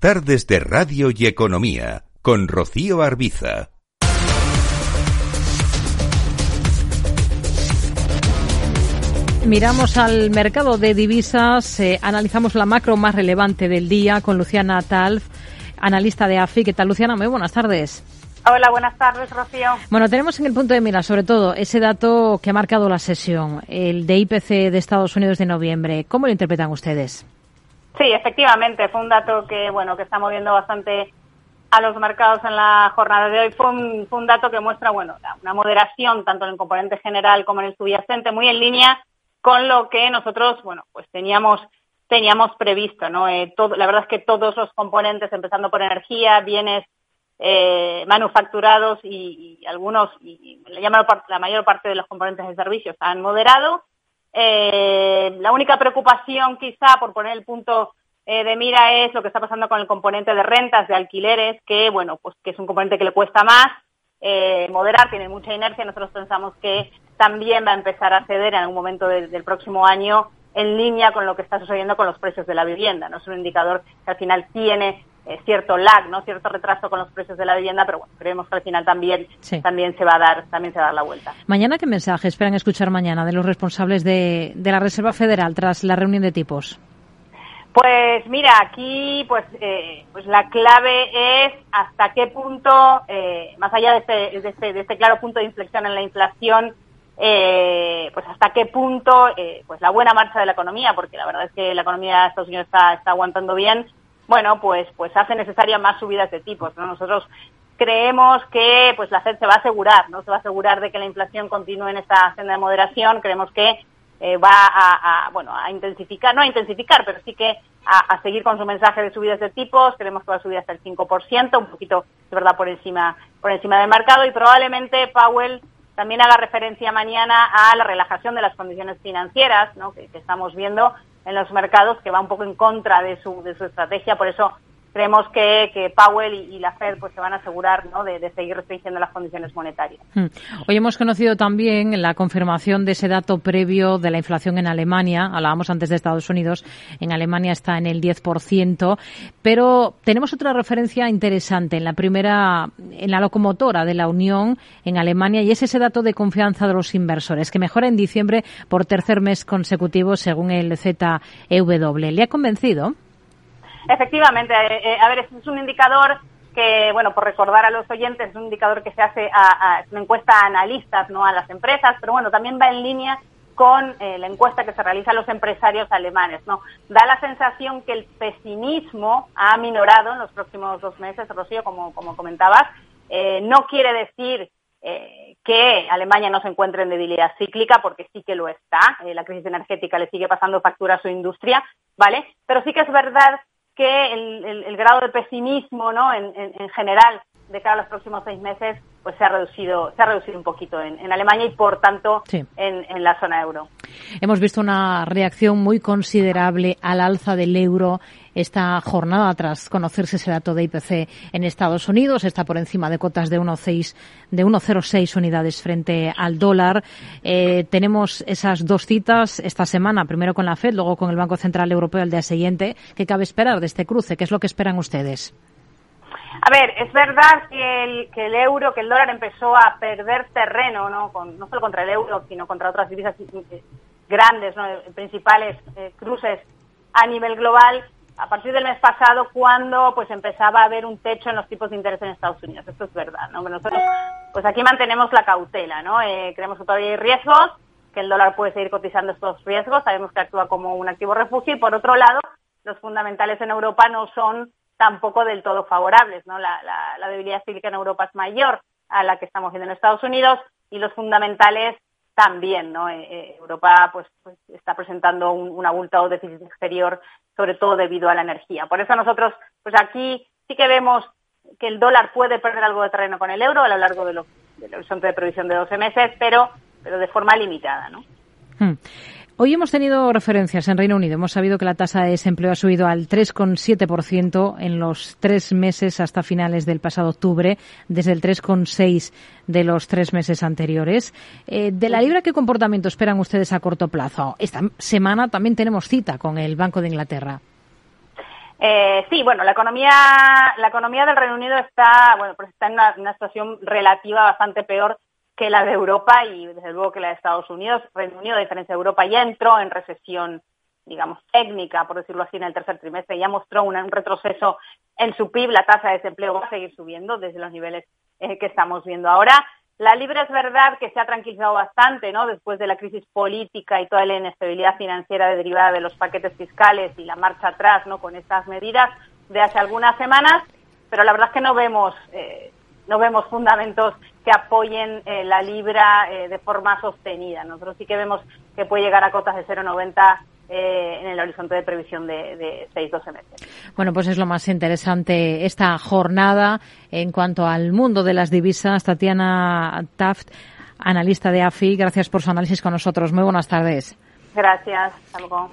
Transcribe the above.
Tardes de Radio y Economía con Rocío Arbiza. Miramos al mercado de divisas, eh, analizamos la macro más relevante del día con Luciana Talf, analista de AFI. ¿Qué tal, Luciana? Muy buenas tardes. Hola, buenas tardes, Rocío. Bueno, tenemos en el punto de mira, sobre todo, ese dato que ha marcado la sesión, el de IPC de Estados Unidos de noviembre. ¿Cómo lo interpretan ustedes? Sí, efectivamente, fue un dato que, bueno, que está moviendo bastante a los mercados en la jornada de hoy. Fue un, fue un dato que muestra, bueno, una moderación tanto en el componente general como en el subyacente, muy en línea con lo que nosotros, bueno, pues teníamos teníamos previsto, ¿no? Eh, todo, la verdad es que todos los componentes, empezando por energía, bienes eh, manufacturados y, algunos, y, la mayor parte de los componentes de servicios han moderado. Eh, la única preocupación, quizá, por poner el punto eh, de mira, es lo que está pasando con el componente de rentas, de alquileres, que, bueno, pues que es un componente que le cuesta más eh, moderar, tiene mucha inercia. Nosotros pensamos que también va a empezar a ceder en algún momento del, del próximo año en línea con lo que está sucediendo con los precios de la vivienda. No es un indicador que al final tiene eh, cierto lag, ¿no? Cierto retraso con los precios de la vivienda, pero bueno, creemos que al final también, también se va a dar, también se va a dar la vuelta. Mañana, ¿qué mensaje esperan escuchar mañana de los responsables de, de la Reserva Federal tras la reunión de tipos? Pues mira, aquí pues, eh, pues la clave es hasta qué punto, eh, más allá de este, de, este, de este claro punto de inflexión en la inflación, eh, pues hasta qué punto eh, pues la buena marcha de la economía, porque la verdad es que la economía de Estados Unidos está, está aguantando bien, bueno, pues, pues hace necesaria más subidas de tipos. ¿no? Nosotros creemos que pues la Fed se va a asegurar, ¿no? Se va a asegurar de que la inflación continúe en esta senda de moderación. Creemos que eh, va a, bueno, a intensificar, no a intensificar, pero sí que a, seguir con su mensaje de subidas de tipos. Creemos que va a subir hasta el 5%, un poquito, de verdad, por encima, por encima del mercado y probablemente Powell también haga referencia mañana a la relajación de las condiciones financieras, ¿no? que estamos viendo en los mercados que va un poco en contra de su, de su estrategia. Por eso creemos que, que Powell y, la Fed pues se van a asegurar ¿no? de, seguir restringiendo las condiciones monetarias. Hmm. Hoy hemos conocido también la confirmación de ese dato previo de la inflación en Alemania. Hablábamos antes de Estados Unidos. En Alemania está en el 10%. Pero tenemos otra referencia interesante en la primera, en la locomotora de la Unión en Alemania y es ese dato de confianza de los inversores que mejora en diciembre por tercer mes consecutivo según el ZEW. ¿Le ha convencido? Efectivamente, eh, eh, a ver, es un indicador que, bueno, por recordar a los oyentes, es un indicador que se hace a, una encuesta a analistas, no a las empresas, pero bueno, también va en línea con eh, la encuesta que se realiza a los empresarios alemanes, ¿no? Da la sensación que el pesimismo ha minorado en los próximos dos meses, Rocío, como, como comentabas. no quiere decir que Alemania no se encuentre en debilidad cíclica, porque sí que lo está. la crisis energética le sigue pasando factura a su industria, ¿vale? Pero sí que es verdad que el, grado de pesimismo ¿no? En, general de cara a los próximos seis meses pues se ha reducido se ha reducido un poquito en, Alemania y por tanto en, en, la zona euro. Hemos visto una reacción muy considerable al alza del euro esta jornada tras conocerse ese dato de IPC en Estados Unidos. Está por encima de cotas de 1,06 de 1,06 unidades frente al dólar. Eh, tenemos esas dos citas esta semana, primero con la Fed, luego con el Banco Central Europeo el día siguiente. ¿Qué cabe esperar de este cruce? ¿Qué es lo que esperan ustedes? A ver, es verdad que el, que el euro, que el dólar empezó a perder terreno, ¿no? no solo contra el euro, sino contra otras divisas grandes, ¿no? principales eh, cruces a nivel global a partir del mes pasado cuando pues empezaba a haber un techo en los tipos de interés en Estados Unidos. Esto es verdad, ¿no? Nosotros pues aquí mantenemos la cautela, ¿no? Eh, creemos que todavía hay riesgos, que el dólar puede seguir cotizando estos riesgos, sabemos que actúa como un activo refugio y por otro lado los fundamentales en Europa no son tampoco del todo favorables, ¿no? La, la debilidad cívica en Europa es mayor a la que estamos viendo en Estados Unidos y los fundamentales también, ¿no? Eh, eh, Europa pues, pues, está presentando un, un abultado déficit exterior, sobre todo debido a la energía. Por eso nosotros, pues aquí sí que vemos que el dólar puede perder algo de terreno con el euro a lo largo del horizonte de previsión de 12 meses, pero, pero de forma limitada, ¿no? Hmm. Hoy hemos tenido referencias en Reino Unido. Hemos sabido que la tasa de desempleo ha subido al 3,7% en los tres meses hasta finales del pasado octubre, desde el 3,6% de los tres meses anteriores. Eh, de la libra, ¿qué comportamiento esperan ustedes a corto plazo? Esta semana también tenemos cita con el Banco de Inglaterra. Eh, sí, bueno, la economía, la economía del Reino Unido está, bueno, pues está en una, una, situación relativa bastante peor que la de Europa y desde luego que la de Estados Unidos. Reino Unido, a diferencia de Europa, ya entró en recesión, digamos, técnica, por decirlo así, en el tercer trimestre, ya mostró un, retroceso en su PIB, la tasa de desempleo va a seguir subiendo desde los niveles eh, que estamos viendo ahora. La Libra es verdad que se ha tranquilizado bastante, ¿no? Después de la crisis política y toda la inestabilidad financiera derivada de los paquetes fiscales y la marcha atrás, ¿no? Con estas medidas de hace algunas semanas, pero la verdad es que no vemos eh, no vemos fundamentos que apoyen eh, la libra eh, de forma sostenida. Nosotros sí que vemos que puede llegar a cotas de 0,90 eh, en el horizonte de previsión de, de 6-12 meses. Bueno, pues es lo más interesante esta jornada en cuanto al mundo de las divisas. Tatiana Taft, analista de AFI, gracias por su análisis con nosotros. Muy buenas tardes. Gracias. Hasta luego.